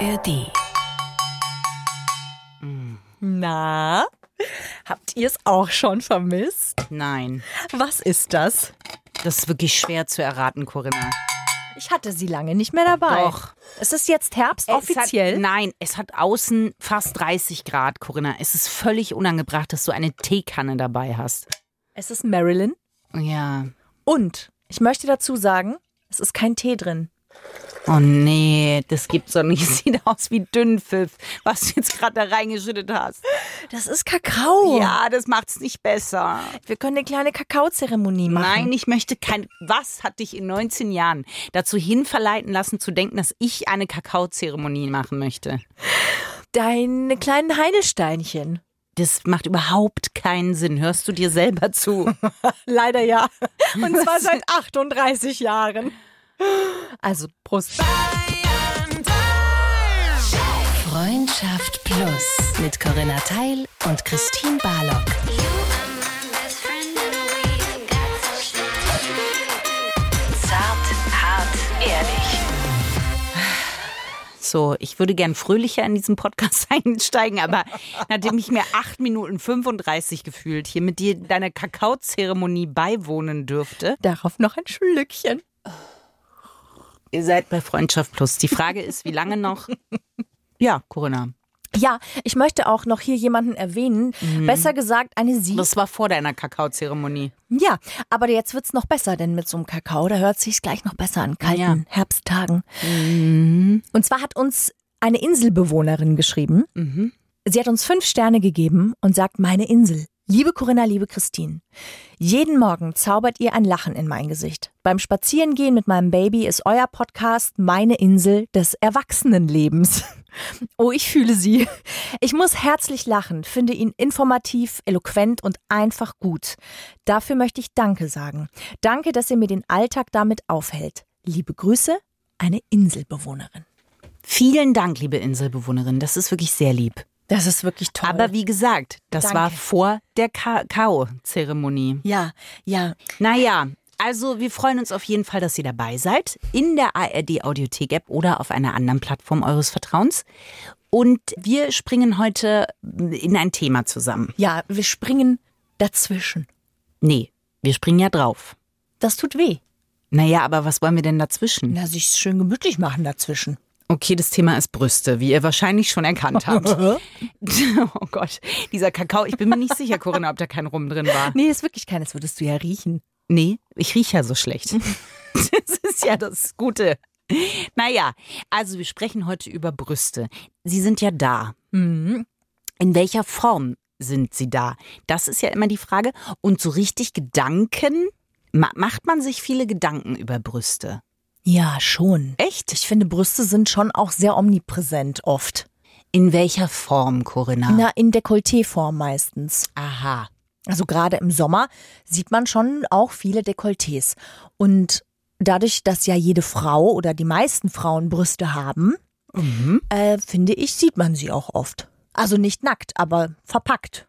ARD. Na, habt ihr es auch schon vermisst? Nein, Was ist das? das ist wirklich schwer zu erraten, Corinna. Ich hatte sie lange nicht mehr dabei. Doch. Es ist jetzt Herbst Es offiziell. Hat, nein, es hat außen fast 30 Grad, Corinna. Es ist völlig unangebracht, dass du eine Teekanne dabei hast. es ist Marilyn. Ja. Und ich möchte dazu sagen, es ist kein Tee drin. Oh nee, das gibt's doch nicht. Sieht aus wie Dünnpfiff, was du jetzt gerade da reingeschüttet hast. Das ist Kakao. Ja, das macht's nicht besser. Wir können eine kleine Kakaozeremonie machen. Nein, ich möchte kein. Was hat dich in 19 Jahren dazu hinverleiten lassen, zu denken, dass ich eine Kakaozeremonie machen möchte? Deine kleinen Heidelsteinchen. Das macht überhaupt keinen Sinn. Hörst du dir selber zu? Leider ja. Und zwar seit 38 Jahren. Also, Prost. Freundschaft Plus mit Corinna Teil und Christine Barlock. Zart, hart, ehrlich. So, ich würde gern fröhlicher in diesen Podcast einsteigen, aber nachdem ich mir 8 Minuten 35 gefühlt hier mit dir deiner Kakaozeremonie beiwohnen dürfte. Darauf noch ein Schlückchen. Ihr seid bei Freundschaft Plus. Die Frage ist, wie lange noch? Ja, Corinna. Ja, ich möchte auch noch hier jemanden erwähnen. Besser gesagt, eine Sie. Das war vor deiner Kakaozeremonie. Ja, aber jetzt wird's noch besser, denn mit so einem Kakao, da hört sich's gleich noch besser an kalten Ja. Herbsttagen. Und zwar hat uns eine Inselbewohnerin geschrieben. Sie hat uns fünf Sterne gegeben und sagt, meine Insel. Liebe Corinna, liebe Christine, jeden Morgen zaubert ihr ein Lachen in mein Gesicht. Beim Spazierengehen mit meinem Baby ist euer Podcast meine Insel des Erwachsenenlebens. Oh, ich fühle sie. Ich muss herzlich lachen, finde ihn informativ, eloquent und einfach gut. Dafür möchte ich Danke sagen. Danke, dass ihr mir den Alltag damit aufhält. Liebe Grüße, eine Inselbewohnerin. Vielen Dank, liebe Inselbewohnerin. Das ist wirklich sehr lieb. Das ist wirklich toll. Aber wie gesagt, das Danke. war vor der Kakao-Zeremonie. ja, ja, Naja, also wir freuen uns auf jeden Fall, dass ihr dabei seid. In der ARD Audiothek App oder auf einer anderen Plattform eures Vertrauens. Und wir springen heute in ein Thema zusammen. ja, wir springen dazwischen. Nee, wir springen ja drauf. Das tut weh. Naja, aber was wollen wir denn dazwischen? Na, sich schön gemütlich machen dazwischen. Okay, das Thema ist Brüste, wie ihr wahrscheinlich schon erkannt habt. oh Gott, dieser Kakao, ich bin mir nicht sicher, Corinna, ob da kein Rum drin war. Nee, ist wirklich keines, würdest du ja riechen. Nee, ich rieche ja so schlecht. Das ist ja das Gute. Naja, also wir sprechen heute über Brüste. Sie sind ja da. Mhm. In welcher Form sind sie da? Das ist ja immer die Frage. Und so richtig Gedanken, ma macht man sich viele Gedanken über Brüste? Ja, schon. Echt? Ich finde, Brüste sind schon auch sehr omnipräsent oft. In welcher Form, Corinna? Na, in Dekolleté-Form meistens. Aha. Also gerade im Sommer sieht man schon auch viele Dekolletés. Und dadurch, dass ja jede Frau oder die meisten Frauen Brüste haben, äh, finde ich, sieht man sie auch oft. Also nicht nackt, aber verpackt.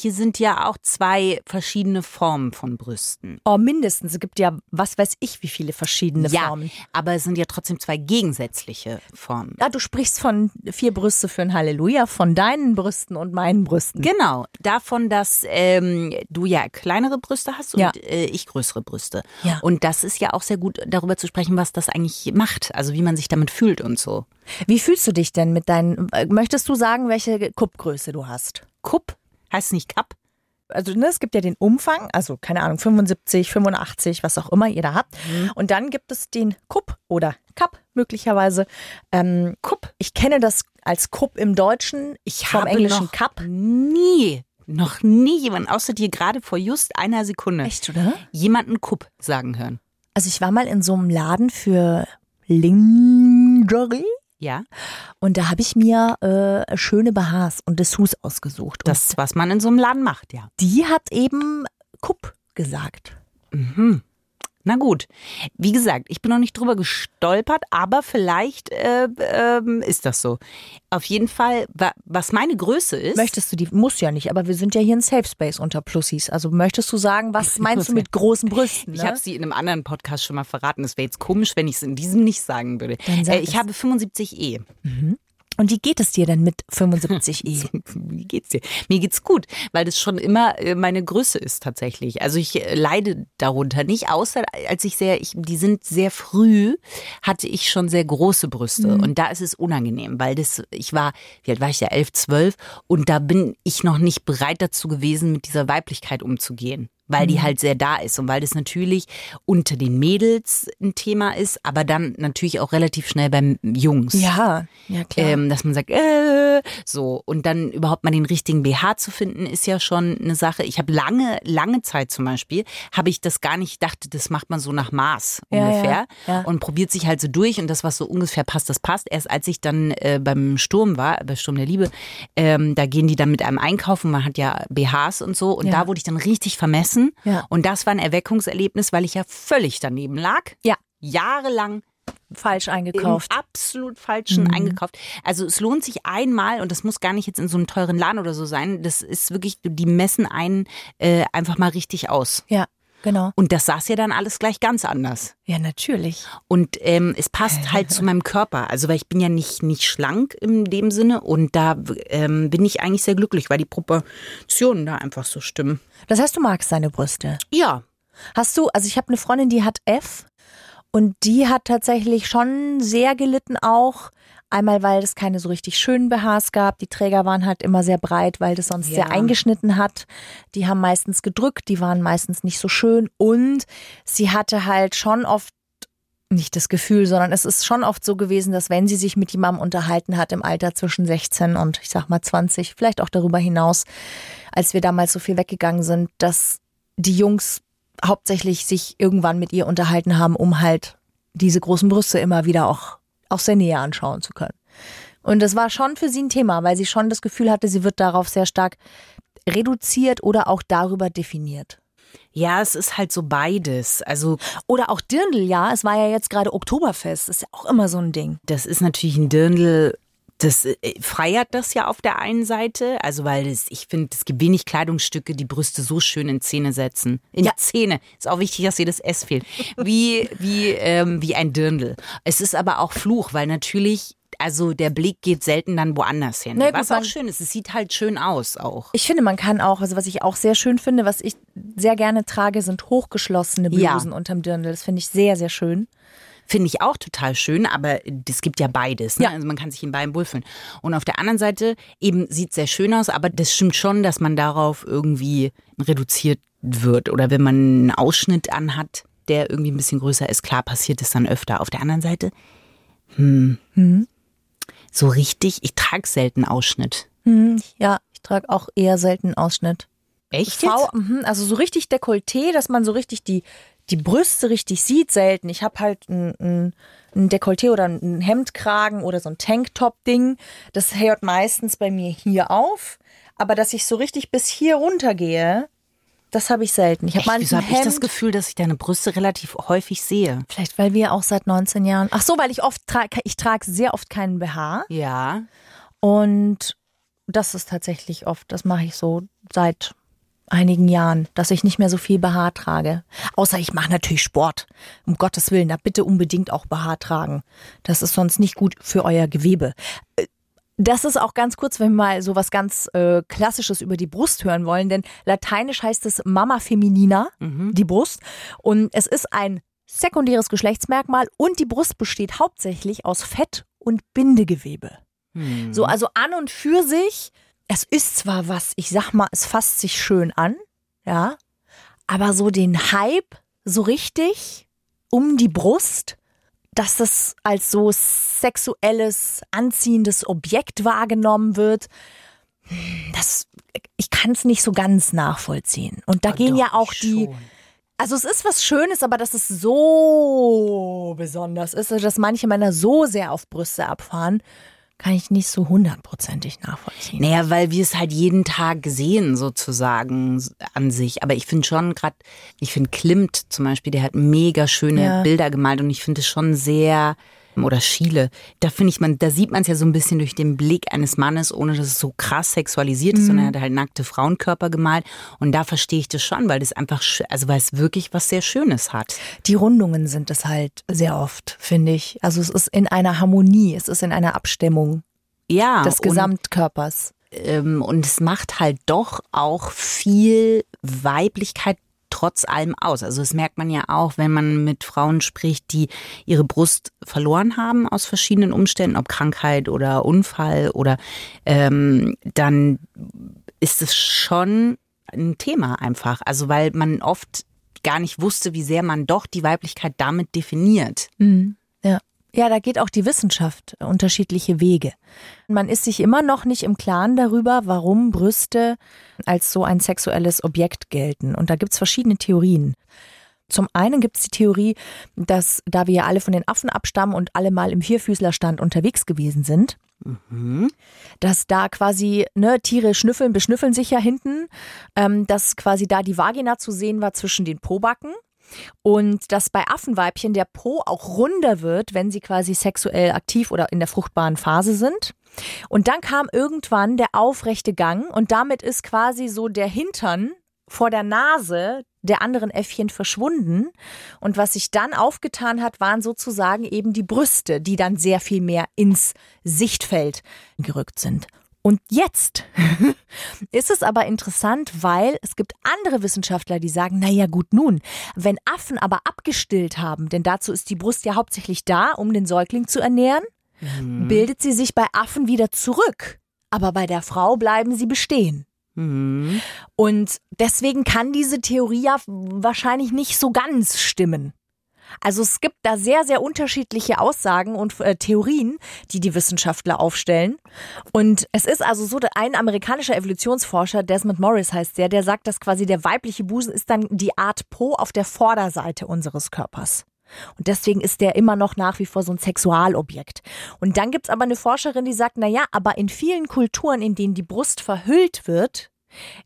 Hier sind ja auch zwei verschiedene Formen von Brüsten. Oh, mindestens. Es gibt ja, was weiß ich, wie viele verschiedene ja, Formen. aber es sind ja trotzdem zwei gegensätzliche Formen. Ja, du sprichst von vier Brüste für ein Halleluja, von deinen Brüsten und meinen Brüsten. Genau, davon, dass ähm, du ja kleinere Brüste hast und Ja. äh, ich größere Brüste. Ja. Und das ist ja auch sehr gut, darüber zu sprechen, was das eigentlich macht, also wie man sich damit fühlt und so. Wie fühlst du dich denn mit deinen, äh, möchtest du sagen, welche Kuppgröße du hast? Kupp heißt nicht Cup. Also ne, es gibt ja den Umfang, also keine Ahnung, 75, 85, was auch immer ihr da habt. Und dann gibt es den Kupp oder Cup möglicherweise. Ähm, Kupp. Ich kenne das als Kupp im Deutschen, Ich vom habe englischen noch Cup. nie, noch nie jemand, außer dir gerade vor just einer Sekunde, Echt, oder? jemanden Kupp sagen hören. Also ich war mal in so einem Laden für Lingerie Ja, und da habe ich mir äh, schöne BHs und Dessous ausgesucht. Und das, was man in so einem Laden macht, ja. die hat eben Kupp gesagt. Mhm. Na gut. Wie gesagt, ich bin noch nicht drüber gestolpert, aber vielleicht äh, ähm, ist das so. Auf jeden Fall, wa was meine Größe ist. Möchtest du die, muss ja nicht, aber wir sind ja hier ein Safe Space unter Plussis. Also möchtest du sagen, was meinst du mit großen Brüsten? Ne? Ich habe sie in einem anderen Podcast schon mal verraten. Es wäre jetzt komisch, wenn ich es in diesem nicht sagen würde. Äh, ich es. habe 75E. Und wie geht es dir denn mit 75e? Wie geht's dir? Mir geht's gut, weil das schon immer äh, meine Größe ist tatsächlich. Also ich äh, leide darunter nicht, außer als ich sehr, ich, die sind sehr früh, hatte ich schon sehr große Brüste und da ist es unangenehm, weil das, ich war, wie alt war ich ja, elf, zwölf und da bin ich noch nicht bereit dazu gewesen, mit dieser Weiblichkeit umzugehen. Weil die halt sehr da ist und weil das natürlich unter den Mädels ein Thema ist, aber dann natürlich auch relativ schnell beim Jungs. ja, ja klar. Ähm, dass man sagt, äh, so. Und dann überhaupt mal den richtigen BH zu finden, ist ja schon eine Sache. Ich habe lange, lange Zeit zum Beispiel, habe ich das gar nicht, dachte, das macht man so nach Maß Ja, ungefähr. ja, ja. Und probiert sich halt so durch und das, was so ungefähr passt, das passt. Erst als ich dann äh, beim Sturm war, bei Sturm der Liebe, ähm, da gehen die dann mit einem einkaufen, man hat ja BHs und so. Und da wurde ich dann richtig vermessen. Ja. Und das war ein Erweckungserlebnis, weil ich ja völlig daneben lag. Ja. Jahrelang Falsch eingekauft. absolut falschen Mhm. eingekauft. Also es lohnt sich einmal und das muss gar nicht jetzt in so einem teuren Laden oder so sein. Das ist wirklich, die messen einen äh, einfach mal richtig aus. Ja, genau. Und das saß ja dann alles gleich ganz anders. Ja, natürlich. Und ähm, es passt halt zu meinem Körper. Also weil ich bin ja nicht nicht schlank in dem Sinne und da ähm, bin ich eigentlich sehr glücklich, weil die Proportionen da einfach so stimmen. Das heißt, du magst deine Brüste. Ja, Hast du, also ich habe eine Freundin, die hat F und die hat tatsächlich schon sehr gelitten auch. Einmal, weil es keine so richtig schönen BHs gab. Die Träger waren halt immer sehr breit, weil das sonst Ja. sehr eingeschnitten hat. Die haben meistens gedrückt, die waren meistens nicht so schön. Und sie hatte halt schon oft nicht das Gefühl, sondern es ist schon oft so gewesen, dass wenn sie sich mit jemandem unterhalten hat im Alter zwischen 16 und ich sag mal 20, vielleicht auch darüber hinaus, als wir damals so viel weggegangen sind, dass die Jungs hauptsächlich sich irgendwann mit ihr unterhalten haben, um halt diese großen Brüste immer wieder auch aus der Nähe anschauen zu können. Und das war schon für sie ein Thema, weil sie schon das Gefühl hatte, sie wird darauf sehr stark reduziert oder auch darüber definiert. ja, es ist halt so beides. Also Oder auch Dirndl, ja. Es war ja jetzt gerade Oktoberfest. Das ist ja auch immer so ein Ding. Das ist natürlich ein Dirndl. Das äh, feiert das ja auf der einen Seite, also weil das, ich finde, es gibt wenig Kleidungsstücke, die Brüste so schön in Zähne setzen. In Ja. Zähne. Ist auch wichtig, dass dir das S fehlt. Wie, wie, ähm, wie ein Dirndl. Es ist aber auch Fluch, weil natürlich, also der Blick geht selten dann woanders hin. Na gut, Was auch man- schön ist, es sieht halt schön aus auch. Ich finde, man kann auch, also was ich auch sehr schön finde, was ich sehr gerne trage, sind hochgeschlossene Ja. Blusen unterm Dirndl. Das finde ich sehr, sehr schön. Finde ich auch total schön, aber es gibt ja beides. Ne? Ja. Also man kann sich in beiden wohlfühlen. Und auf der anderen Seite eben sieht sehr schön aus, aber das stimmt schon, dass man darauf irgendwie reduziert wird. Oder wenn man einen Ausschnitt anhat, der irgendwie ein bisschen größer ist, klar passiert es dann öfter. Auf der anderen Seite, hm, so richtig, ich trage selten Ausschnitt. Hm, ja, ich trage auch eher selten Ausschnitt. Echt V, jetzt? mhm, also so richtig Dekolleté, dass man so richtig die, die Brüste richtig sieht, selten. Ich habe halt ein, ein, ein Dekolleté oder ein Hemdkragen oder so ein Tanktop-Ding. Das hört meistens bei mir hier auf. Aber dass ich so richtig bis hier runter gehe, das habe ich selten. Ich habe Echt? mal Wieso habe ich das. Gefühl, dass ich deine Brüste relativ häufig sehe? Vielleicht, weil wir auch seit 19 Jahren. Ach so, weil ich oft trage, ich trage sehr oft keinen BH. Ja. Und das ist tatsächlich oft, das mache ich so seit einigen Jahren, dass ich nicht mehr so viel BH trage. Außer ich mache natürlich Sport. Um Gottes Willen, da bitte unbedingt auch BH tragen. Das ist sonst nicht gut für euer Gewebe. Äh, Das ist auch ganz kurz, wenn wir mal so was ganz äh, Klassisches über die Brust hören wollen, denn lateinisch heißt es Mama Feminina, die Brust. Und es ist ein sekundäres Geschlechtsmerkmal und die Brust besteht hauptsächlich aus Fett und Bindegewebe. Hm. So, also an und für sich, es ist zwar was, ich sag mal, es fasst sich schön an, ja, aber so den Hype so richtig um die Brust, dass das als so sexuelles, anziehendes Objekt wahrgenommen wird, das, ich kann es nicht so ganz nachvollziehen. Und da gehen Doch, ja auch die, schon. also es ist was Schönes, aber dass es so besonders ist, dass manche Männer so sehr auf Brüste abfahren, kann ich nicht so hundertprozentig nachvollziehen. Naja, weil wir es halt jeden Tag sehen, sozusagen an sich. Aber ich finde schon gerade, ich finde Klimt zum Beispiel, der hat mega schöne Ja. Bilder gemalt und ich finde es schon sehr oder Schiele. Da finde ich man, da sieht man es ja so ein bisschen durch den Blick eines Mannes, ohne dass es so krass sexualisiert ist, sondern er hat halt nackte Frauenkörper gemalt. Und da verstehe ich das schon, weil das einfach, also weil es wirklich was sehr Schönes hat. Die Rundungen sind es halt sehr oft, finde ich. Also es ist in einer Harmonie, es ist in einer Abstimmung Ja. des und- Gesamtkörpers. ähm, und es macht halt doch auch viel Weiblichkeit trotz allem aus. Also das merkt man ja auch, wenn man mit Frauen spricht, die ihre Brust verloren haben aus verschiedenen Umständen, ob Krankheit oder Unfall oder ähm, dann ist es schon ein Thema einfach. Also weil man oft gar nicht wusste, wie sehr man doch die Weiblichkeit damit definiert. Ja. Ja, da geht auch die Wissenschaft unterschiedliche Wege. Man ist sich immer noch nicht im Klaren darüber, warum Brüste als so ein sexuelles Objekt gelten. Und da gibt's verschiedene Theorien. Zum einen gibt's die Theorie, dass da wir ja alle von den Affen abstammen und alle mal im Vierfüßlerstand unterwegs gewesen sind, dass da quasi, ne, Tiere schnüffeln, beschnüffeln sich ja hinten, ähm, dass quasi da die Vagina zu sehen war zwischen den Pobacken und dass bei Affenweibchen der Po auch runder wird, wenn sie quasi sexuell aktiv oder in der fruchtbaren Phase sind. Und dann kam irgendwann der aufrechte Gang und damit ist quasi so der Hintern vor der Nase der anderen Äffchen verschwunden. Und was sich dann aufgetan hat, waren sozusagen eben die Brüste, die dann sehr viel mehr ins Sichtfeld gerückt sind. Und jetzt ist es aber interessant, weil es gibt andere Wissenschaftler, die sagen, na ja, gut nun, wenn Affen aber abgestillt haben, denn dazu ist die Brust ja hauptsächlich da, um den Säugling zu ernähren, bildet sie sich bei Affen wieder zurück. Aber bei der Frau bleiben sie bestehen. Mhm. Und deswegen kann diese Theorie ja wahrscheinlich nicht so ganz stimmen. Also es gibt da sehr, sehr unterschiedliche Aussagen und äh, Theorien, die die Wissenschaftler aufstellen. Und es ist also so, ein amerikanischer Evolutionsforscher, Desmond Morris heißt der, der sagt, dass quasi der weibliche Busen ist dann die Art Po auf der Vorderseite unseres Körpers. Und deswegen ist der immer noch nach wie vor so ein Sexualobjekt. Und dann gibt's aber eine Forscherin, die sagt, na ja, aber in vielen Kulturen, in denen die Brust verhüllt wird,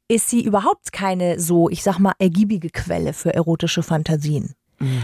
ist sie überhaupt keine so, ich sag mal, ergiebige Quelle für erotische Fantasien.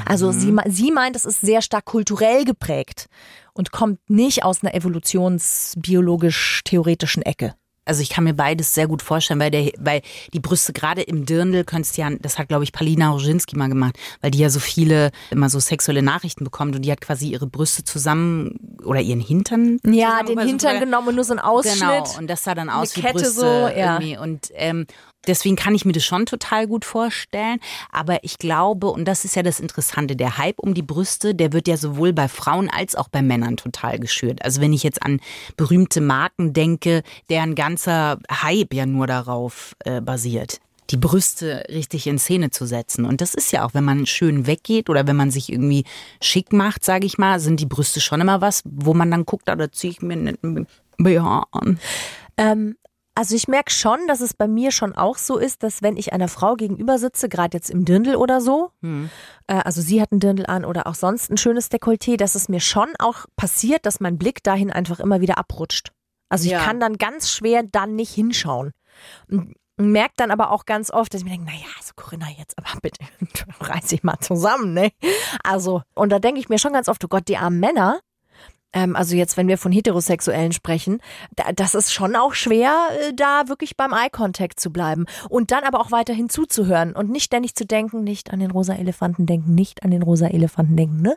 Also sie, me- sie meint, es ist sehr stark kulturell geprägt und kommt nicht aus einer evolutionsbiologisch-theoretischen Ecke. Also ich kann mir beides sehr gut vorstellen, weil, der, weil die Brüste gerade im Dirndl könntest ja, das hat glaube ich Palina Roginski mal gemacht, weil die ja so viele immer so sexuelle Nachrichten bekommt und die hat quasi ihre Brüste zusammen oder ihren Hintern. Ja, den über so- Hintern genommen und nur so ein Ausschnitt. Genau, und das sah dann aus wie Kette Brüste so, ja. irgendwie. Und ähm, deswegen kann ich mir das schon total gut vorstellen. Aber ich glaube, und das ist ja das Interessante, der Hype um die Brüste, der wird ja sowohl bei Frauen als auch bei Männern total geschürt. Also wenn ich jetzt an berühmte Marken denke, deren ganzer Hype ja nur darauf äh, basiert. Die Brüste richtig in Szene zu setzen. Und das ist ja auch, wenn man schön weggeht oder wenn man sich irgendwie schick macht, sage ich mal, sind die Brüste schon immer was, wo man dann guckt, ah, da ziehe ich mir einen BH an. Ähm, also ich merke schon, dass es bei mir schon auch so ist, dass wenn ich einer Frau gegenüber sitze, gerade jetzt im Dirndl oder so, Hm. äh, also sie hat ein Dirndl an oder auch sonst ein schönes Dekolleté, dass es mir schon auch passiert, dass mein Blick dahin einfach immer wieder abrutscht. Also ich Ja. kann dann ganz schwer dann nicht hinschauen. Und merke dann aber auch ganz oft, dass ich mir denke, naja, also Corinna, jetzt aber bitte reiß dich mal zusammen, ne? Also, und da denke ich mir schon ganz oft, oh Gott, die armen Männer, ähm, also jetzt, wenn wir von Heterosexuellen sprechen, da, das ist schon auch schwer, äh, da wirklich beim Eye-Contact zu bleiben. Und dann aber auch weiterhin zuzuhören und nicht ständig zu denken, nicht an den rosa Elefanten denken, nicht an den rosa Elefanten denken, ne?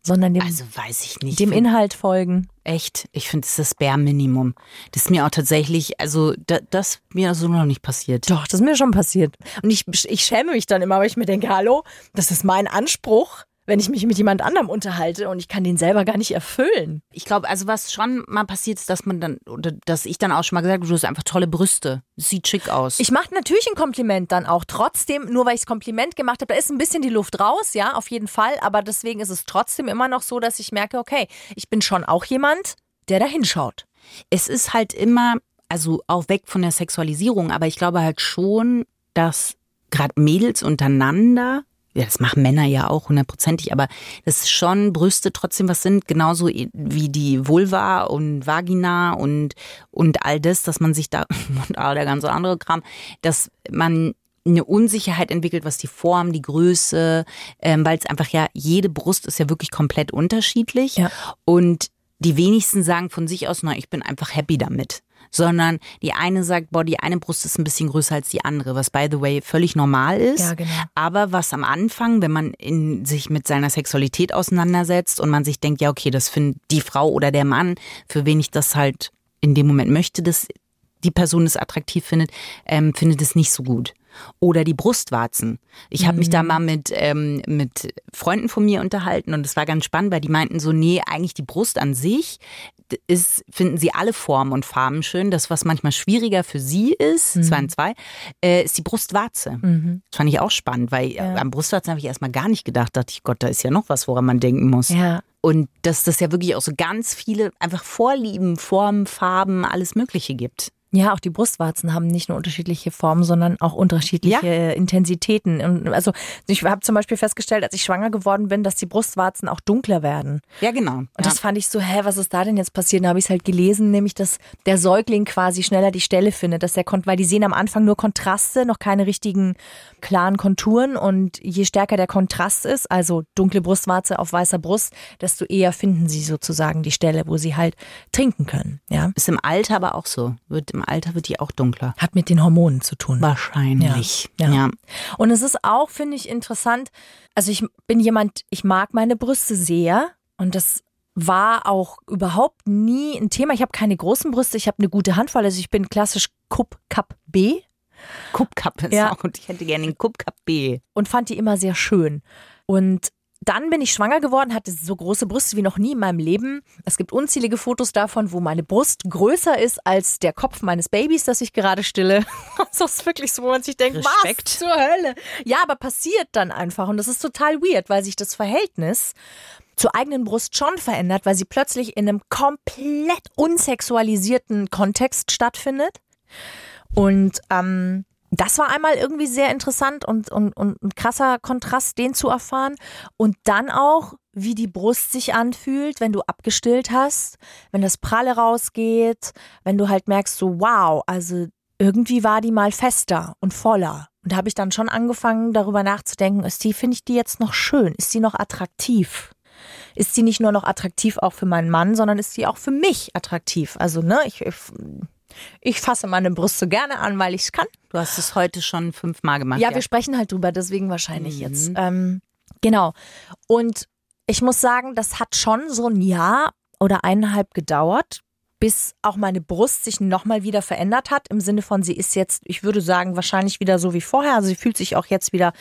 Sondern dem, Also weiß ich nicht. dem Inhalt folgen. Echt, ich finde, das ist das Bär-Minimum. Das ist mir auch tatsächlich, also da, das ist mir so noch nicht passiert. Doch, das ist mir schon passiert. Und ich, ich schäme mich dann immer, weil ich mir denke, hallo, das ist mein Anspruch, wenn ich mich mit jemand anderem unterhalte und ich kann den selber gar nicht erfüllen. Ich glaube, also was schon mal passiert ist, dass man dann, oder dass ich dann auch schon mal gesagt habe, du hast einfach tolle Brüste. Sieht schick aus. Ich mache natürlich ein Kompliment dann auch trotzdem, nur weil ich das Kompliment gemacht habe, da ist ein bisschen die Luft raus, ja, auf jeden Fall, aber deswegen ist es trotzdem immer noch so, dass ich merke, okay, ich bin schon auch jemand, der da hinschaut. es ist halt immer, also auch weg von der Sexualisierung, aber ich glaube halt schon, dass gerade Mädels untereinander ja, das machen Männer ja auch hundertprozentig, aber das ist schon Brüste trotzdem was sind, genauso wie die Vulva und Vagina und, und all das, dass man sich da, und all der ganze andere Kram, dass man eine Unsicherheit entwickelt, was die Form, die Größe, ähm, weil es einfach ja, jede Brust ist ja wirklich komplett unterschiedlich. Ja. Und die wenigsten sagen von sich aus, na, ich bin einfach happy damit. Sondern die eine sagt, boah, die eine Brust ist ein bisschen größer als die andere, was by the way völlig normal ist. Ja, genau. Aber was am Anfang, wenn man in, sich mit seiner Sexualität auseinandersetzt und man sich denkt, ja, okay, das findet die Frau oder der Mann, für wen ich das halt in dem Moment möchte, dass die Person es attraktiv findet, ähm, findet es nicht so gut oder die Brustwarzen. Ich habe mich da mhm. mal mit, ähm, mit Freunden von mir unterhalten und es war ganz spannend, weil die meinten so, nee, eigentlich die Brust an sich ist, finden sie alle Formen und Farben schön. Das, was manchmal schwieriger für sie ist, mhm. zwei und zwei, äh, ist die Brustwarze. Mhm. Das fand ich auch spannend, weil ja. am Brustwarzen habe ich erstmal gar nicht gedacht. Dachte ich, Gott, da ist ja noch was, woran man denken muss. Ja. Und dass das ja wirklich auch so ganz viele einfach Vorlieben, Formen, Farben, alles Mögliche gibt. Ja, auch die Brustwarzen haben nicht nur unterschiedliche Formen, sondern auch unterschiedliche ja. Intensitäten. Und also ich habe zum Beispiel festgestellt, als ich schwanger geworden bin, dass die Brustwarzen auch dunkler werden. Ja, genau. Und ja. das fand ich so, hä, was ist da denn jetzt passiert? Da habe ich es halt gelesen, nämlich, dass der Säugling quasi schneller die Stelle findet, dass er kommt, weil die sehen am Anfang nur Kontraste, noch keine richtigen klaren Konturen. Und je stärker der Kontrast ist, also dunkle Brustwarze auf weißer Brust, desto eher finden sie sozusagen die Stelle, wo sie halt trinken können. Ja. Ist im Alter aber auch so. Wird im Alter wird die auch dunkler. Hat mit den Hormonen zu tun. Wahrscheinlich. Ja. ja. ja. Und es ist auch, finde ich, interessant. Also ich bin jemand, ich mag meine Brüste sehr und das war auch überhaupt nie ein Thema. Ich habe keine großen Brüste, ich habe eine gute Handvoll. Also ich bin klassisch Cup Cup B. Cup Cup ist ja. auch gut. Ich hätte gerne den Cup Cup B. Und fand die immer sehr schön. Und dann bin ich schwanger geworden, hatte so große Brüste wie noch nie in meinem Leben. Es gibt unzählige Fotos davon, wo meine Brust größer ist als der Kopf meines Babys, das ich gerade stille. Das ist wirklich so, wo man sich denkt, Respekt. was zur Hölle? Ja, aber passiert dann einfach und das ist total weird, weil sich das Verhältnis zur eigenen Brust schon verändert, weil sie plötzlich in einem komplett unsexualisierten Kontext stattfindet. Und ähm, das war einmal irgendwie sehr interessant und, und, und ein krasser Kontrast, den zu erfahren. Und dann auch, wie die Brust sich anfühlt, wenn du abgestillt hast, wenn das Pralle rausgeht, wenn du halt merkst, so wow, also irgendwie war die mal fester und voller. Und da habe ich dann schon angefangen, darüber nachzudenken, ist die, finde ich die jetzt noch schön? Ist sie noch attraktiv? Ist sie nicht nur noch attraktiv auch für meinen Mann, sondern ist sie auch für mich attraktiv? Also, ne, ich, ich ich fasse meine Brüste gerne an, weil ich es kann. Du hast es heute schon fünfmal gemacht. Ja, ja, wir sprechen halt drüber, deswegen wahrscheinlich mhm. jetzt. Ähm, genau. Und ich muss sagen, das hat schon so ein Jahr oder eineinhalb gedauert, bis auch meine Brust sich nochmal wieder verändert hat. Im Sinne von, sie ist jetzt, ich würde sagen, wahrscheinlich wieder so wie vorher. Also sie fühlt sich auch jetzt wieder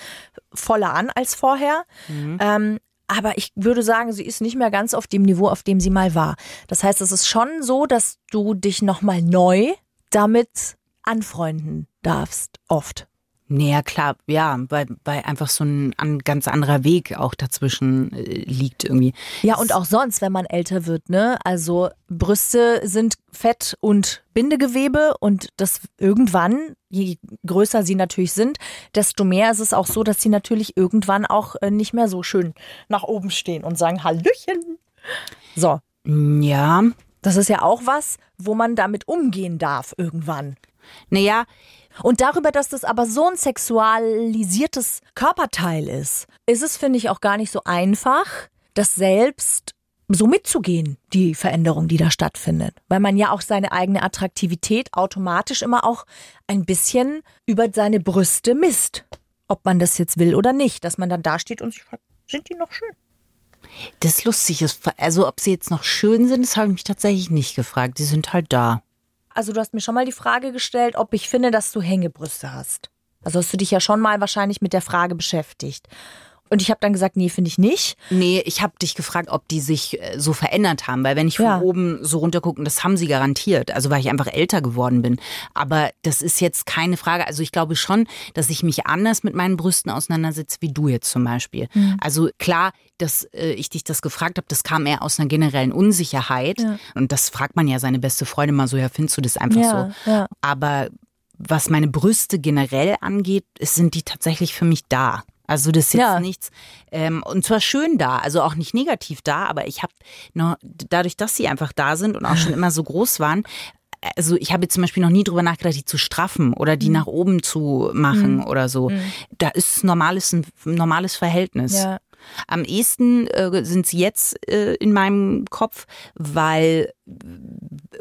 voller an als vorher. Mhm. Ähm, aber ich würde sagen, sie ist nicht mehr ganz auf dem Niveau, auf dem sie mal war. Das heißt, es ist schon so, dass du dich nochmal neu damit anfreunden darfst, oft. Naja, klar, ja, weil, weil einfach so ein, ein ganz anderer Weg auch dazwischen äh, liegt irgendwie. Ja, und auch sonst, wenn man älter wird, ne? Also Brüste sind Fett und Bindegewebe und das irgendwann, je größer sie natürlich sind, desto mehr ist es auch so, dass sie natürlich irgendwann auch äh, nicht mehr so schön nach oben stehen und sagen Hallöchen. So. Ja. Das ist ja auch was, wo man damit umgehen darf irgendwann. Naja, und darüber, dass das aber so ein sexualisiertes Körperteil ist, ist es, finde ich, auch gar nicht so einfach, das selbst so mitzugehen, die Veränderung, die da stattfindet. Weil man ja auch seine eigene Attraktivität automatisch immer auch ein bisschen über seine Brüste misst. Ob man das jetzt will oder nicht. Dass man dann da steht und sich fragt, sind die noch schön? Das Lustige ist, also ob sie jetzt noch schön sind, das habe ich mich tatsächlich nicht gefragt. Die sind halt da. Also du hast mir schon mal die Frage gestellt, ob ich finde, dass du Hängebrüste hast. Also hast du dich ja schon mal wahrscheinlich mit der Frage beschäftigt. Und ich habe dann gesagt, nee, finde ich nicht. Nee, ich habe dich gefragt, ob die sich äh, so verändert haben, weil wenn ich von ja. oben so runter gucke, das haben sie garantiert, also weil ich einfach älter geworden bin. Aber das ist jetzt keine Frage. Also ich glaube schon, dass ich mich anders mit meinen Brüsten auseinandersetze, wie du jetzt zum Beispiel. Mhm. Also klar, dass äh, ich dich das gefragt habe, das kam eher aus einer generellen Unsicherheit. Ja. Und das fragt man ja seine beste Freundin mal so, ja, findest du das einfach ja, so? Ja. Aber was meine Brüste generell angeht, sind die tatsächlich für mich da. Also das ist jetzt Ja. nichts, ähm, und zwar schön da, also auch nicht negativ da, aber ich habe noch, dadurch, dass sie einfach da sind und auch schon immer so groß waren, also ich habe jetzt zum Beispiel noch nie drüber nachgedacht, die zu straffen oder Mhm. die nach oben zu machen oder so. Da ist normales, ein normales Verhältnis. Ja. Am ehesten äh, sind sie jetzt äh, in meinem Kopf, weil äh,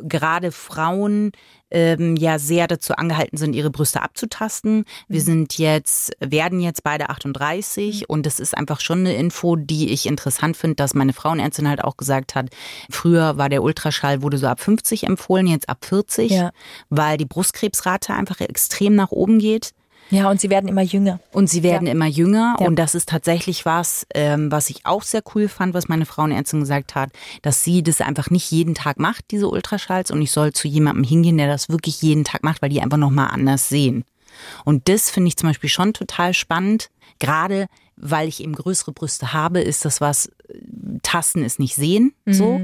gerade Frauen ähm, ja sehr dazu angehalten sind, ihre Brüste abzutasten. Wir sind jetzt, werden jetzt beide 38 und das ist einfach schon eine Info, die ich interessant finde, dass meine Frauenärztin halt auch gesagt hat, früher war der Ultraschall, wurde so ab 50 empfohlen, jetzt ab 40, Ja. weil die Brustkrebsrate einfach extrem nach oben geht. Ja, und sie werden immer jünger. Und sie werden Ja. immer jünger. Ja. Und das ist tatsächlich was, ähm, was ich auch sehr cool fand, was meine Frauenärztin gesagt hat, dass sie das einfach nicht jeden Tag macht, diese Ultraschalls. Und ich soll zu jemandem hingehen, der das wirklich jeden Tag macht, weil die einfach nochmal anders sehen. Und das finde ich zum Beispiel schon total spannend. Gerade weil ich eben größere Brüste habe, ist das was, Tasten ist nicht sehen, so.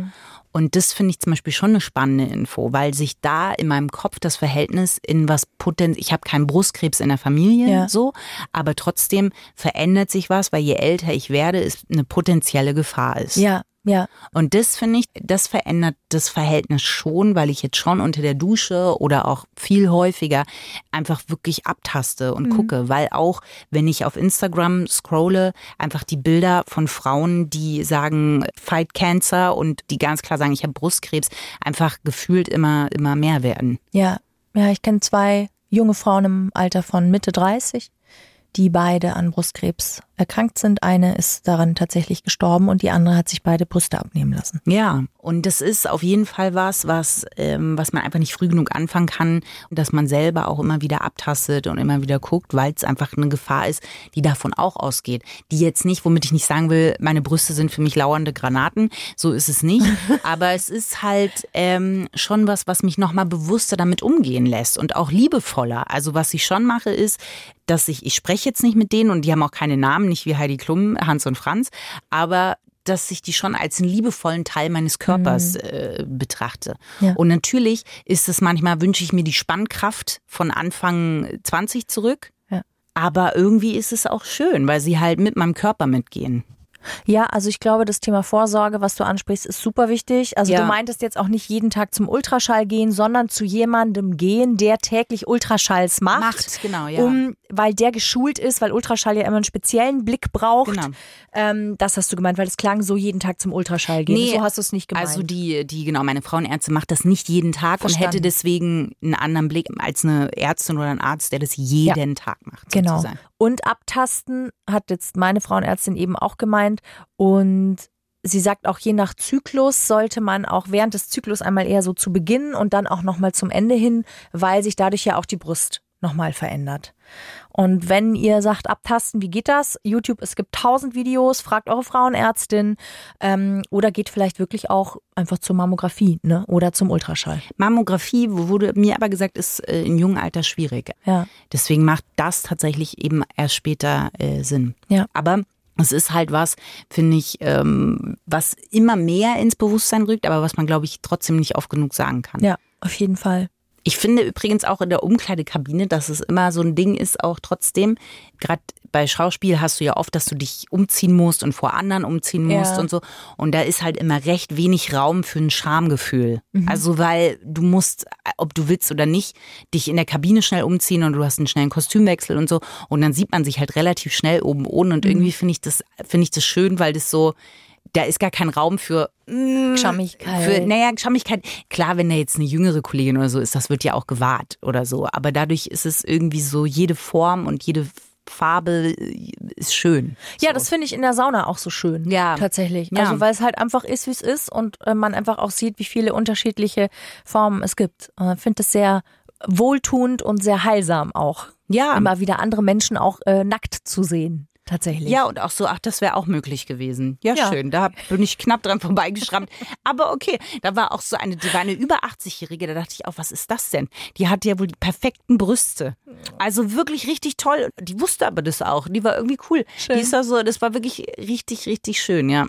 Und das finde ich zum Beispiel schon eine spannende Info, weil sich da in meinem Kopf das Verhältnis in was potent, ich habe keinen Brustkrebs in der Familie, Ja. so, aber trotzdem verändert sich was, weil je älter ich werde, es eine potenzielle Gefahr ist. Ja, ja. Und das finde ich, das verändert das Verhältnis schon, weil ich jetzt schon unter der Dusche oder auch viel häufiger einfach wirklich abtaste und gucke, weil auch wenn ich auf Instagram scrolle, einfach die Bilder von Frauen, die sagen Fight Cancer und die ganz klar sagen, ich habe Brustkrebs, einfach gefühlt immer immer mehr werden. Ja, ja, ich kenne zwei junge Frauen im Alter von Mitte 30, die beide an Brustkrebs erkrankt sind. Eine ist daran tatsächlich gestorben und die andere hat sich beide Brüste abnehmen lassen. Ja, und das ist auf jeden Fall was, was, ähm, was man einfach nicht früh genug anfangen kann und dass man selber auch immer wieder abtastet und immer wieder guckt, weil es einfach eine Gefahr ist, die davon auch ausgeht. Die jetzt nicht, womit ich nicht sagen will, meine Brüste sind für mich lauernde Granaten, so ist es nicht. Aber es ist halt ähm, schon was, was mich nochmal bewusster damit umgehen lässt und auch liebevoller. Also was ich schon mache, ist, dass ich, ich spreche jetzt nicht mit denen und die haben auch keine Namen, nicht wie Heidi Klum, Hans und Franz, aber dass ich die schon als einen liebevollen Teil meines Körpers äh, betrachte. Ja. Und natürlich ist es manchmal, wünsche ich mir die Spannkraft von Anfang 20 zurück. Ja. Aber irgendwie ist es auch schön, weil sie halt mit meinem Körper mitgehen. Ja, also ich glaube, das Thema Vorsorge, was du ansprichst, ist super wichtig. Also Ja. du meintest jetzt auch nicht jeden Tag zum Ultraschall gehen, sondern zu jemandem gehen, der täglich Ultraschalls macht. Macht, genau, ja. Um, weil der geschult ist, weil Ultraschall ja immer einen speziellen Blick braucht. Genau. Ähm, das hast du gemeint, weil es klang so jeden Tag zum Ultraschall gehen. so hast du es nicht gemeint. Also die, die, genau, meine Frauenärztin macht das nicht jeden Tag und Verstanden. hätte deswegen einen anderen Blick als eine Ärztin oder ein Arzt, der das jeden Tag macht. Genau. Sozusagen. Und abtasten hat jetzt meine Frauenärztin eben auch gemeint. Und sie sagt auch, je nach Zyklus sollte man auch während des Zyklus einmal eher so zu Beginn und dann auch nochmal zum Ende hin, weil sich dadurch ja auch die Brust nochmal verändert. Und wenn ihr sagt, abtasten, wie geht das? YouTube, es gibt tausend Videos, fragt eure Frauenärztin ähm, oder geht vielleicht wirklich auch einfach zur Mammographie ne? oder zum Ultraschall. Mammographie wurde mir aber gesagt, ist äh, im jungen Alter schwierig. Ja. Deswegen macht das tatsächlich eben erst später äh, Sinn. Ja. Aber es ist halt was, finde ich, ähm, was immer mehr ins Bewusstsein rückt, aber was man, glaube ich, trotzdem nicht oft genug sagen kann. Ja, auf jeden Fall. Ich finde übrigens auch in der Umkleidekabine, dass es immer so ein Ding ist, auch trotzdem, gerade bei Schauspiel hast du ja oft, dass du dich umziehen musst und vor anderen umziehen musst Ja. und so. Und da ist halt immer recht wenig Raum für ein Schamgefühl. Also weil du musst, ob du willst oder nicht, dich in der Kabine schnell umziehen und du hast einen schnellen Kostümwechsel und so. Und dann sieht man sich halt relativ schnell oben ohne. Und irgendwie finde ich das, finde ich das schön, weil das so, da ist gar kein Raum für mm, Schammigkeit. Für, naja, Schammigkeit. Klar, wenn da jetzt eine jüngere Kollegin oder so ist, das wird ja auch gewahrt oder so. Aber dadurch ist es irgendwie so, jede Form und jede Farbe ist schön. Ja, so. das finde ich in der Sauna auch so schön. Ja. Tatsächlich. Ja. Also, weil es halt einfach ist, wie es ist und äh, man einfach auch sieht, wie viele unterschiedliche Formen es gibt. Und Ich finde es sehr wohltuend und sehr heilsam auch. Ja. Immer wieder andere Menschen auch äh, nackt zu sehen. Tatsächlich. Ja, und auch so, ach, das wäre auch möglich gewesen. Ja, Ja. schön. Da bin ich knapp dran vorbeigeschrammt. Aber okay, da war auch so eine, die war eine über 80-Jährige, da dachte ich auch, was ist das denn? Die hatte ja wohl die perfekten Brüste. Also wirklich richtig toll. Die wusste aber das auch. Die war irgendwie cool. Schön. Die ist da so, das war wirklich richtig, richtig schön, ja.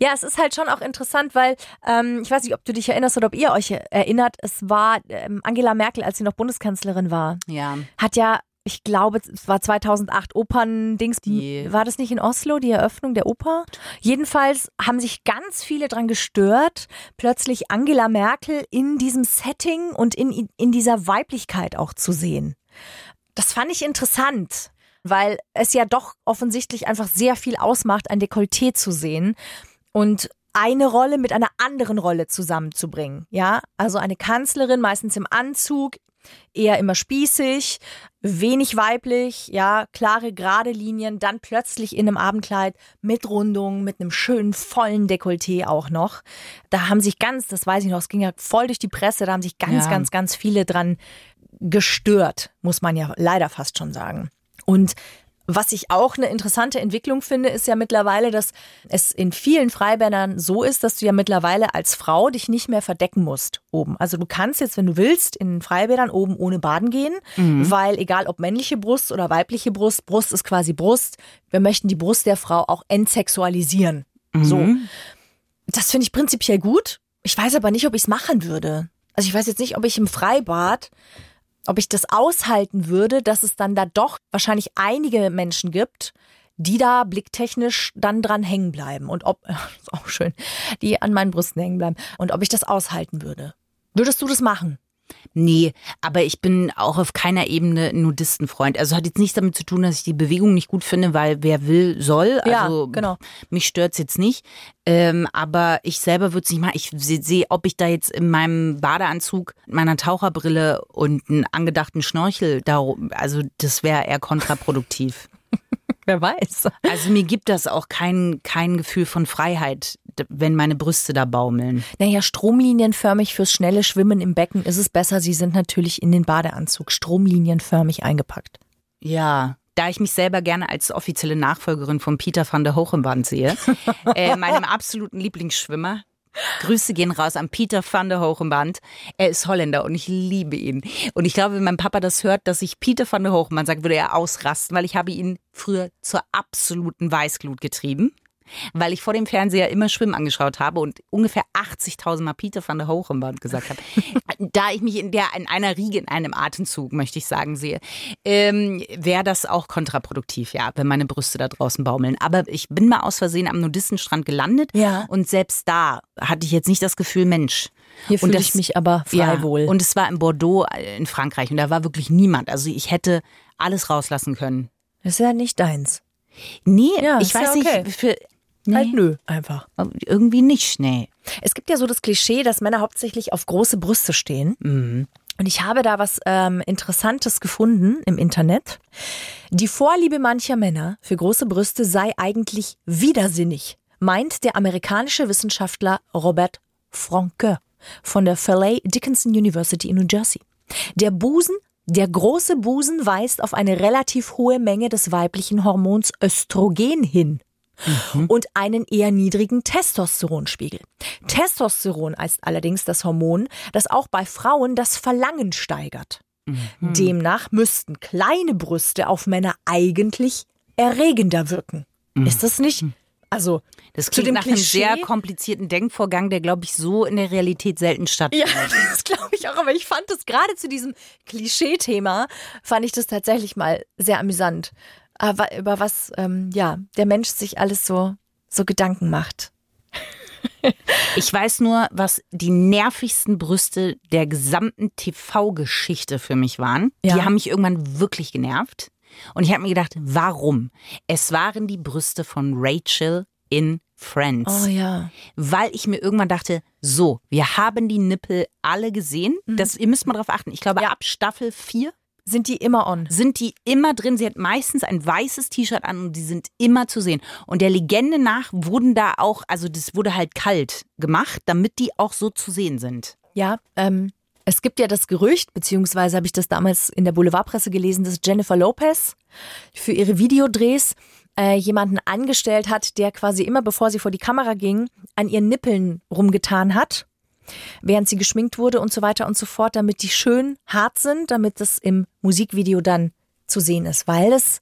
Ja, es ist halt schon auch interessant, weil ähm, ich weiß nicht, ob du dich erinnerst oder ob ihr euch erinnert, es war ähm, Angela Merkel, als sie noch Bundeskanzlerin war, Ja. hat ja ich glaube, es war 2008 Opern-Dings. War das nicht in Oslo, die Eröffnung der Oper? Jedenfalls haben sich ganz viele dran gestört, plötzlich Angela Merkel in diesem Setting und in, in dieser Weiblichkeit auch zu sehen. Das fand ich interessant, weil es ja doch offensichtlich einfach sehr viel ausmacht, ein Dekolleté zu sehen und eine Rolle mit einer anderen Rolle zusammenzubringen. Ja, also eine Kanzlerin meistens im Anzug, eher immer spießig, wenig weiblich, ja, klare, gerade Linien, dann plötzlich in einem Abendkleid mit Rundung, mit einem schönen, vollen Dekolleté auch noch. Da haben sich ganz, das weiß ich noch, es ging ja voll durch die Presse, da haben sich ganz, Ja. ganz, ganz viele dran gestört, muss man ja leider fast schon sagen. Und was ich auch eine interessante Entwicklung finde, ist ja mittlerweile, dass es in vielen Freibädern so ist, dass du ja mittlerweile als Frau dich nicht mehr verdecken musst oben. Also du kannst jetzt, wenn du willst, in Freibädern oben ohne baden gehen, weil egal ob männliche Brust oder weibliche Brust, Brust ist quasi Brust. Wir möchten die Brust der Frau auch entsexualisieren. So. Das finde ich prinzipiell gut. Ich weiß aber nicht, ob ich es machen würde. Also ich weiß jetzt nicht, ob ich im Freibad, ob ich das aushalten würde, dass es dann da doch wahrscheinlich einige Menschen gibt, die da blicktechnisch dann dran hängen bleiben und ob, ist auch schön, die an meinen Brüsten hängen bleiben und ob ich das aushalten würde. Würdest du das machen? Nee, aber ich bin auch auf keiner Ebene Nudistenfreund. Also hat jetzt nichts damit zu tun, dass ich die Bewegung nicht gut finde, weil wer will, soll. Ja, Also genau. mich stört's jetzt nicht. Ähm, aber ich selber würde es nicht machen. Ich sehe, seh, ob ich da jetzt in meinem Badeanzug, meiner Taucherbrille und einen angedachten Schnorchel darum, also das wäre eher kontraproduktiv. Wer weiß. Also mir gibt das auch kein, kein Gefühl von Freiheit, wenn meine Brüste da baumeln. Naja, stromlinienförmig fürs schnelle Schwimmen im Becken ist es besser. Sie sind natürlich in den Badeanzug stromlinienförmig eingepackt. Ja, da ich mich selber gerne als offizielle Nachfolgerin von Peter van der Hogenband sehe, äh, meinem absoluten Lieblingsschwimmer. Grüße gehen raus an Peter van der Hogenband. Er ist Holländer und ich liebe ihn. Und ich glaube, wenn mein Papa das hört, dass ich Peter van der Hogenband sage, würde er ausrasten, weil ich habe ihn früher zur absoluten Weißglut getrieben. Weil ich vor dem Fernseher immer Schwimmen angeschaut habe und ungefähr 80.000 Mal Peter van der Hogenband gesagt habe. da ich mich in der in einer Riege, in einem Atemzug, möchte ich sagen, sehe, ähm, wäre das auch kontraproduktiv, ja, wenn meine Brüste da draußen baumeln. Aber ich bin mal aus Versehen am Nudistenstrand gelandet Ja. und selbst da hatte ich jetzt nicht das Gefühl, Mensch. Hier fühle ich mich aber frei wohl. Und es war in Bordeaux äh, in Frankreich und da war wirklich niemand. Also ich hätte alles rauslassen können. das ist ja nicht deins. Nee, Ja, ich ist ja weiß okay. nicht, für, nee, Halt nö, einfach. irgendwie nicht, nee. Es gibt ja so das Klischee, dass Männer hauptsächlich auf große Brüste stehen. Mhm. Und ich habe da was ähm, Interessantes gefunden im Internet. Die Vorliebe mancher Männer für große Brüste sei eigentlich widersinnig, meint der amerikanische Wissenschaftler Robert Franke von der Fairleigh Dickinson University in New Jersey. Der Busen, der große Busen weist auf eine relativ hohe Menge des weiblichen Hormons Östrogen hin und einen eher niedrigen Testosteronspiegel. Testosteron ist allerdings das Hormon, das auch bei Frauen das Verlangen steigert. Demnach müssten kleine Brüste auf Männer eigentlich erregender wirken. Ist das nicht? Also, Das zu klingt dem nach einem Klischee. sehr komplizierten Denkvorgang, der, glaube ich, so in der Realität selten Ja, stattfindet. das glaube ich auch. Aber ich fand es gerade zu diesem Klischee-Thema, fand ich das tatsächlich mal sehr amüsant. Aber über was, ähm, ja, der Mensch sich alles so, so Gedanken macht. Ich weiß nur, was die nervigsten Brüste der gesamten TV-Geschichte für mich waren. Ja. Die haben mich irgendwann wirklich genervt. Und ich habe mir gedacht, warum? Es waren die Brüste von Rachel in Friends. Oh ja. Weil ich mir irgendwann dachte, so, wir haben die Nippel alle gesehen. Das, ihr müsst mal drauf achten. Ich glaube, Mhm. Ja. ab Staffel 4 Sind die immer on? sind die immer drin. Sie hat meistens ein weißes T-Shirt an und die sind immer zu sehen. Und der Legende nach wurden da auch, also das wurde halt kalt gemacht, damit die auch so zu sehen sind. Ja, ähm, es gibt ja das Gerücht, beziehungsweise habe ich das damals in der Boulevardpresse gelesen, dass Jennifer Lopez für ihre Videodrehs äh, jemanden angestellt hat, der quasi immer bevor sie vor die Kamera ging, an ihren Nippeln rumgetan hat, während sie geschminkt wurde und so weiter und so fort, damit die schön hart sind, damit das im Musikvideo dann zu sehen ist, weil es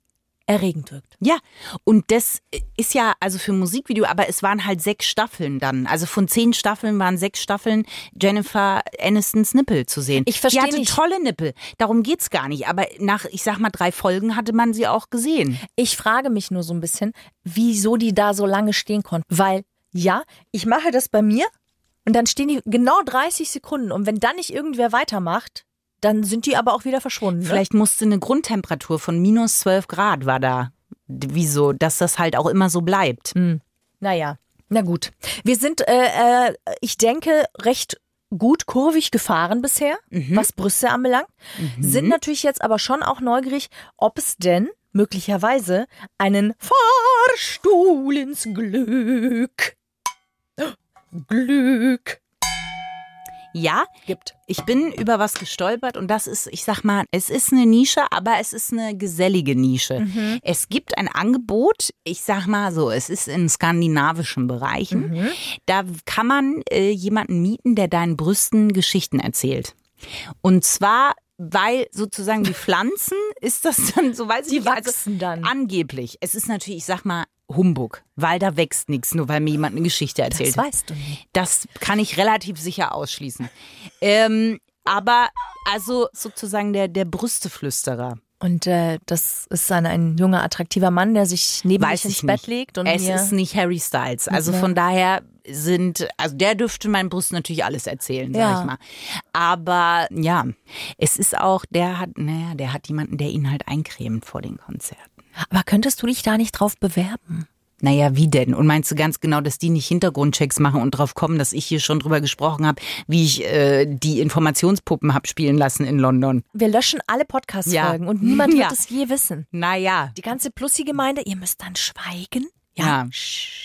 erregend wirkt. Ja, und das ist ja also für Musikvideo, aber es waren halt sechs Staffeln dann. Also von zehn Staffeln waren sechs Staffeln Jennifer Anistons Nippel zu sehen. Ich verstehe Die hatte nicht. tolle Nippel. Darum geht's gar nicht. Aber nach, ich sag mal, drei Folgen hatte man sie auch gesehen. Ich frage mich nur so ein bisschen, wieso die da so lange stehen konnten. Weil, ja, ich mache das bei mir und dann stehen die genau 30 Sekunden. Und wenn dann nicht irgendwer weitermacht, dann sind die aber auch wieder verschwunden. Ne? Vielleicht musste eine Grundtemperatur von minus 12 Grad war da. Wieso? Dass das halt auch immer so bleibt. Naja, na gut. Wir sind, äh, äh, ich denke, recht gut kurvig gefahren bisher, was Brüste anbelangt. Sind natürlich jetzt aber schon auch neugierig, ob es denn möglicherweise einen Fahrstuhl ins Glück, Glück Ja, gibt. ich bin über was gestolpert und das ist, ich sag mal, es ist eine Nische, aber es ist eine gesellige Nische. Es gibt ein Angebot, ich sag mal so, es ist in skandinavischen Bereichen. Da kann man äh, jemanden mieten, der deinen Brüsten Geschichten erzählt. Und zwar weil sozusagen die Pflanzen ist das dann, so weiß ich Die nicht, also wachsen dann. Angeblich. Es ist natürlich, ich sag mal, Humbug, weil da wächst nichts, nur weil mir jemand eine Geschichte erzählt. Das weißt du nicht. Das kann ich relativ sicher ausschließen. Ähm, aber also sozusagen der, der Brüsteflüsterer. Und äh, das ist dann ein junger, attraktiver Mann, der sich neben Weiß mich ins Bett nicht. legt und es ist nicht Harry Styles. Also von daher sind, also der dürfte meinen Brust natürlich alles erzählen, sag Ja. ich mal. Aber ja, es ist auch, der hat, naja, der hat jemanden, der ihn halt eincremt vor den Konzerten. Aber könntest du dich da nicht drauf bewerben? Naja, wie denn? Und meinst du ganz genau, dass die nicht Hintergrundchecks machen und drauf kommen, dass ich hier schon drüber gesprochen habe, wie ich äh, die Informationspuppen hab spielen lassen in London? Wir löschen alle Podcast-Folgen Ja. und niemand Ja. wird es je wissen. Naja, Die ganze Plussi-Gemeinde, ihr müsst dann schweigen. Ja.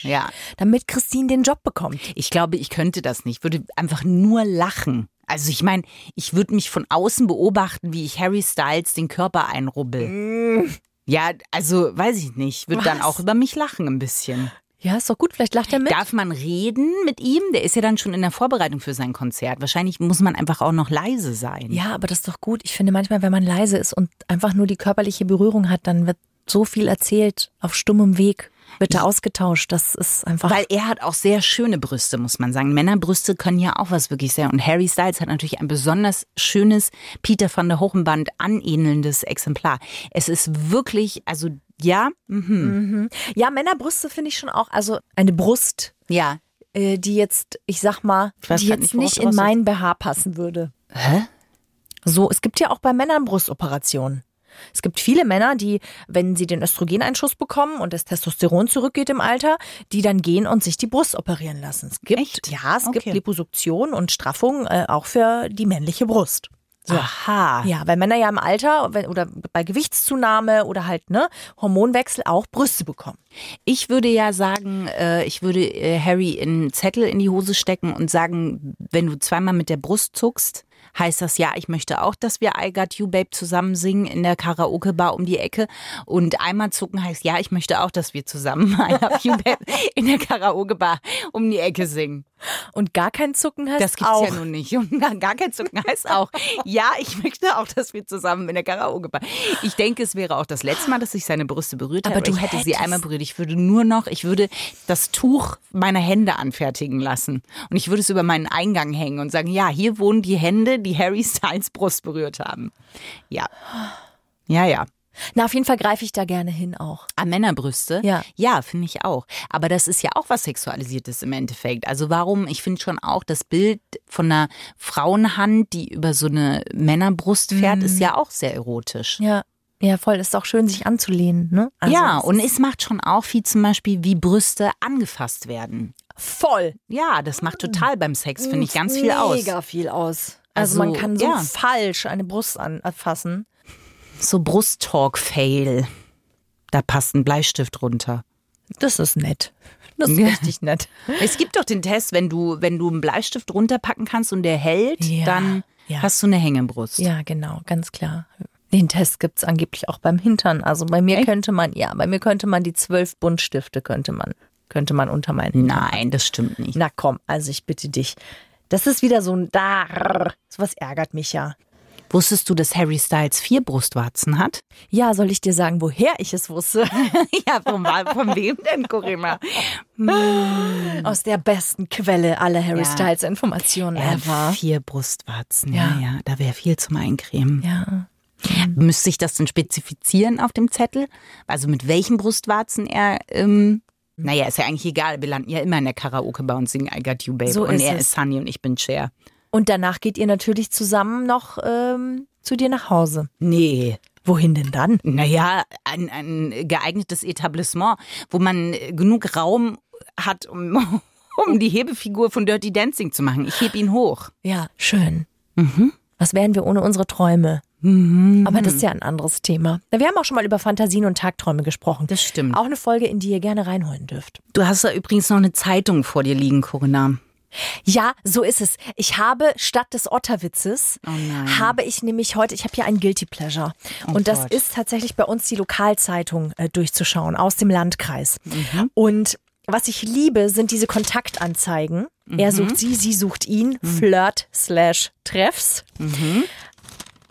Ja. Damit Christine den Job bekommt. Ich glaube, ich könnte das nicht. Ich würde einfach nur lachen. Also ich meine, ich würde mich von außen beobachten, wie ich Harry Styles den Körper einrubbel. Ja, also weiß ich nicht. Ich würde dann Was? auch über mich lachen ein bisschen. Ja, ist doch gut, vielleicht lacht er mit. Darf man reden mit ihm? Der ist ja dann schon in der Vorbereitung für sein Konzert. Wahrscheinlich muss man einfach auch noch leise sein. Ja, aber das ist doch gut. Ich finde manchmal, wenn man leise ist und einfach nur die körperliche Berührung hat, dann wird so viel erzählt auf stummem Weg. Da ausgetauscht. Das ist einfach. Weil er hat auch sehr schöne Brüste, muss man sagen. Männerbrüste können ja auch was wirklich sehr. Und Harry Styles hat natürlich ein besonders schönes Peter van der Hochenband anähnelndes Exemplar. Es ist wirklich, also ja, mhm. ja, Männerbrüste finde ich schon auch. Also eine Brust, ja. äh, die jetzt, ich sag mal, Ich die jetzt nicht, nicht in raus willst. mein BH passen würde. Hä? So, es gibt ja auch bei Männern Brustoperationen. Es gibt viele Männer, die, wenn sie den Östrogeneinschuss bekommen und das Testosteron zurückgeht im Alter, die dann gehen und sich die Brust operieren lassen. Es gibt, Echt? ja, es gibt Okay. Liposuktion und Straffung äh, auch für die männliche Brust. So. Aha. Ja, weil Männer ja im Alter oder bei Gewichtszunahme oder halt ne Hormonwechsel auch Brüste bekommen. Ich würde ja sagen, äh, ich würde äh, Harry einen Zettel in die Hose stecken und sagen, wenn du zweimal mit der Brust zuckst, heißt das ja, ich möchte auch, dass wir I Got You Babe zusammen singen in der Karaoke-Bar um die Ecke. Und einmal zucken heißt, ja, ich möchte auch, dass wir zusammen I Got You Babe in der Karaoke-Bar um die Ecke singen. Und gar kein Zucken heißt Das gibt's auch. ja nun nicht. Und gar kein Zucken heißt auch, ja, ich möchte auch, dass wir zusammen in der Karaoke-Bar. Ich denke, es wäre auch das letzte Mal, dass ich seine Brüste berührt habe. Aber du ich hätte sie hättest- einmal berührt. Ich würde nur noch, ich würde das Tuch meiner Hände anfertigen lassen. Und ich würde es über meinen Eingang hängen und sagen, ja, hier wohnen die Hände, die Harry Styles Brust berührt haben. Ja. Ja, ja. Na, auf jeden Fall greife ich da gerne hin auch. Ah, Männerbrüste? Ja. Ja, finde ich auch. Aber das ist ja auch was Sexualisiertes im Endeffekt. Also warum, ich finde schon auch, das Bild von einer Frauenhand, die über so eine Männerbrust fährt, ist ja auch sehr erotisch. Ja, ja, voll. Ist auch schön, sich anzulehnen, ne? Also, ja, und es macht schon auch viel zum Beispiel, wie Brüste angefasst werden. voll. Ja, das macht total beim Sex, finde ich, ganz viel aus. Mega viel aus. Also, man Also, kann so ja. falsch eine Brust anfassen. So Brusttalk-Fail. Da passt ein Bleistift runter. Das ist nett. Das ist Ja. richtig nett. Es gibt doch den Test, wenn du, wenn du einen Bleistift runterpacken kannst und der hält, Ja, dann ja. hast du eine Hängebrust. Ja, genau, ganz klar. Den Test gibt's angeblich auch beim Hintern. Also bei mir Echt? könnte man, ja, bei mir könnte man die zwölf Buntstifte könnte man, könnte man unter meinen. Nein, das stimmt nicht. Na komm, also ich bitte dich. Das ist wieder so ein Darr. Sowas ärgert mich ja. Wusstest du, dass Harry Styles vier Brustwarzen hat? Ja, soll ich dir sagen, woher ich es wusste? ja, von, von wem denn, Corinna? Aus der besten Quelle aller Harry Ja. Styles Informationen Er ever. vier Brustwarzen. Ja. Ja, da wäre viel zum Eincremen. Ja. Müsste ich das denn spezifizieren auf dem Zettel? Also mit welchen Brustwarzen er. Ähm, naja, ist ja eigentlich egal. Wir landen ja immer in der Karaoke-Bar und singen I Got You, Babe. So und ist er es. ist Sunny und ich bin Cher. Und danach geht ihr natürlich zusammen noch ähm, zu dir nach Hause. Nee. Wohin denn dann? Naja, ein, ein geeignetes Etablissement, wo man genug Raum hat, um, um die Hebefigur von Dirty Dancing zu machen. Ich heb ihn hoch. Ja, schön. Mhm. Was wären wir ohne unsere Träume? Aber das ist ja ein anderes Thema. Wir haben auch schon mal über Fantasien und Tagträume gesprochen. Das stimmt. Auch eine Folge, in die ihr gerne reinholen dürft. Du hast da übrigens noch eine Zeitung vor dir liegen, Corinna. Ja, so ist es. Ich habe statt des Otterwitzes, Oh habe ich nämlich heute, ich habe hier ein Guilty Pleasure. Oh und das Gott. ist tatsächlich bei uns die Lokalzeitung äh, durchzuschauen aus dem Landkreis. Mhm. Und was ich liebe, sind diese Kontaktanzeigen. Er Mhm. sucht sie, sie sucht ihn. Flirt slash Treffs. Mhm.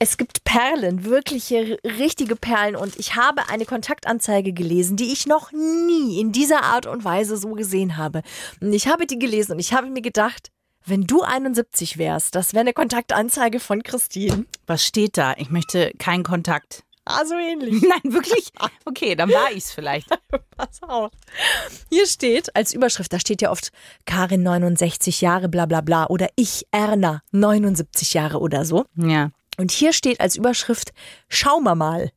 Es gibt Perlen, wirkliche, richtige Perlen. Und ich habe eine Kontaktanzeige gelesen, die ich noch nie in dieser Art und Weise so gesehen habe. Und ich habe die gelesen und ich habe mir gedacht, wenn du 71 wärst, das wäre eine Kontaktanzeige von Christine. Was steht da? Ich möchte keinen Kontakt. Ah, so ähnlich. Nein, wirklich? Okay, dann war ich's vielleicht. Pass auf. Hier steht als Überschrift, da steht ja oft Karin 69 Jahre, bla bla bla. Oder ich, Erna, 79 Jahre oder so. Ja. Und hier steht als Überschrift, schau mal mal.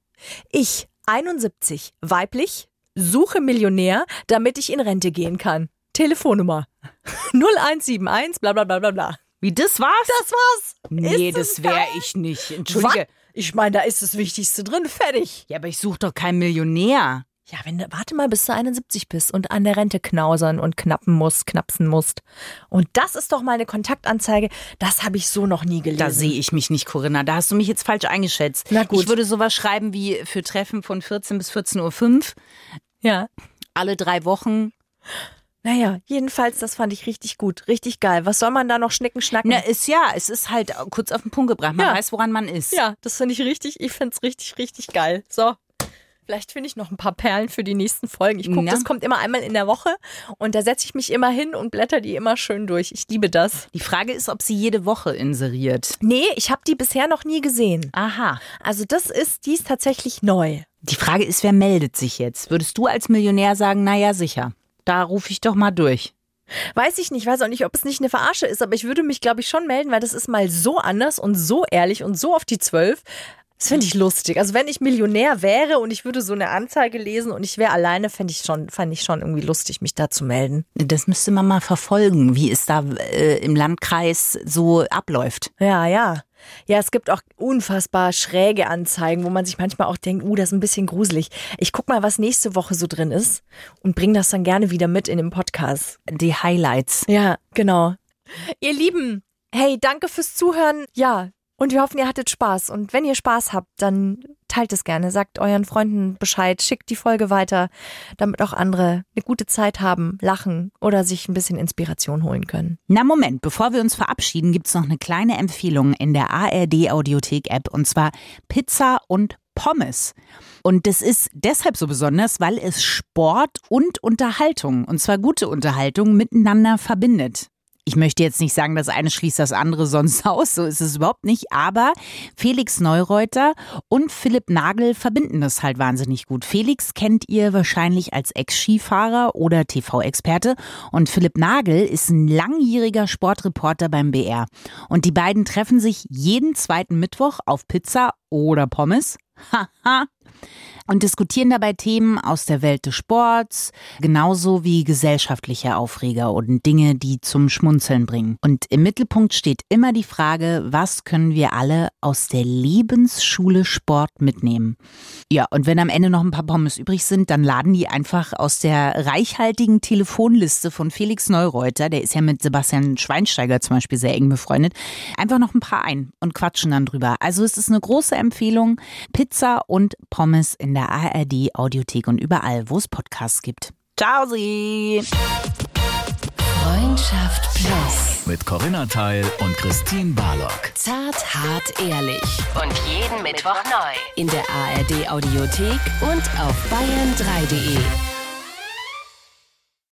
Ich, 71, weiblich, suche Millionär, damit ich in Rente gehen kann. Telefonnummer 0171, bla bla bla bla bla. Wie, das war's? Das war's. nee, Ist das wäre ich nicht. Entschuldige. Wa- Ich meine, da ist das Wichtigste drin, fertig. Ja, aber ich suche doch keinen Millionär. Ja, wenn du, warte mal, bis du 71 bist und an der Rente knausern und knappen musst, knapsen musst. Und das ist doch mal eine Kontaktanzeige, das habe ich so noch nie gelesen. Da sehe ich mich nicht, Corinna. Da hast du mich jetzt falsch eingeschätzt. Na gut. Ich würde sowas schreiben wie für Treffen von 14 bis 14.05 Uhr. Ja. Alle drei Wochen. Naja, jedenfalls, das fand ich richtig gut, richtig geil. Was soll man da noch schnicken, schnacken? Na, ist ja, es ist halt kurz auf den Punkt gebracht. Man Ja. weiß, woran man ist. Ja, das finde ich richtig, ich finde es richtig, richtig geil. So. Vielleicht finde ich noch ein paar Perlen für die nächsten Folgen. Ich gucke, das kommt immer einmal in der Woche und da setze ich mich immer hin und blätter die immer schön durch. Ich liebe das. Die Frage ist, ob sie jede Woche inseriert. Nee, ich habe die bisher noch nie gesehen. Aha. Also das ist, die ist tatsächlich neu. Die Frage ist, wer meldet sich jetzt? Würdest du als Millionär sagen, naja, sicher. Da rufe ich doch mal durch. Weiß ich nicht, weiß auch nicht, ob es nicht eine Verarsche ist, aber ich würde mich, glaube ich, schon melden, weil das ist mal so anders und so ehrlich und so auf die Zwölf. Das finde ich lustig. Also wenn ich Millionär wäre und ich würde so eine Anzeige lesen und ich wäre alleine, fände ich schon, fand ich schon irgendwie lustig, mich da zu melden. Das müsste man mal verfolgen, wie es da äh, im Landkreis so abläuft. Ja, ja. Ja, es gibt auch unfassbar schräge Anzeigen, wo man sich manchmal auch denkt, uh, das ist ein bisschen gruselig. Ich guck mal, was nächste Woche so drin ist und bring das dann gerne wieder mit in den Podcast. Die Highlights. Ja, genau. Ihr Lieben, hey, danke fürs Zuhören. Ja, und wir hoffen, ihr hattet Spaß. Und wenn ihr Spaß habt, dann teilt es gerne. Sagt euren Freunden Bescheid, schickt die Folge weiter, damit auch andere eine gute Zeit haben, lachen oder sich ein bisschen Inspiration holen können. Na Moment, bevor wir uns verabschieden, gibt's noch eine kleine Empfehlung in der ARD Audiothek App und zwar Pizza und Pommes. Und das ist deshalb so besonders, weil es Sport und Unterhaltung, und zwar gute Unterhaltung, miteinander verbindet. Ich möchte jetzt nicht sagen, das eine schließt das andere sonst aus, so ist es überhaupt nicht, aber Felix Neureuter und Philipp Nagel verbinden das halt wahnsinnig gut. Felix kennt ihr wahrscheinlich als Ex-Skifahrer oder TV-Experte und Philipp Nagel ist ein langjähriger Sportreporter beim BR. Und die beiden treffen sich jeden zweiten Mittwoch auf Pizza oder Pommes. Haha. Und diskutieren dabei Themen aus der Welt des Sports, genauso wie gesellschaftliche Aufreger und Dinge, die zum Schmunzeln bringen. Und im Mittelpunkt steht immer die Frage, was können wir alle aus der Lebensschule Sport mitnehmen? Ja, und wenn am Ende noch ein paar Pommes übrig sind, dann laden die einfach aus der reichhaltigen Telefonliste von Felix Neureuter, der ist ja mit Sebastian Schweinsteiger zum Beispiel sehr eng befreundet, einfach noch ein paar ein und quatschen dann drüber. Also es ist eine große Empfehlung, Pizza und Pommes in der ARD Audiothek und überall, wo es Podcasts gibt. Ciao Sie! Freundschaft Plus. mit Corinna Teil und Christine Barlock. Zart, hart, ehrlich. Und jeden Mittwoch neu. In der ARD Audiothek und auf bayern3.de.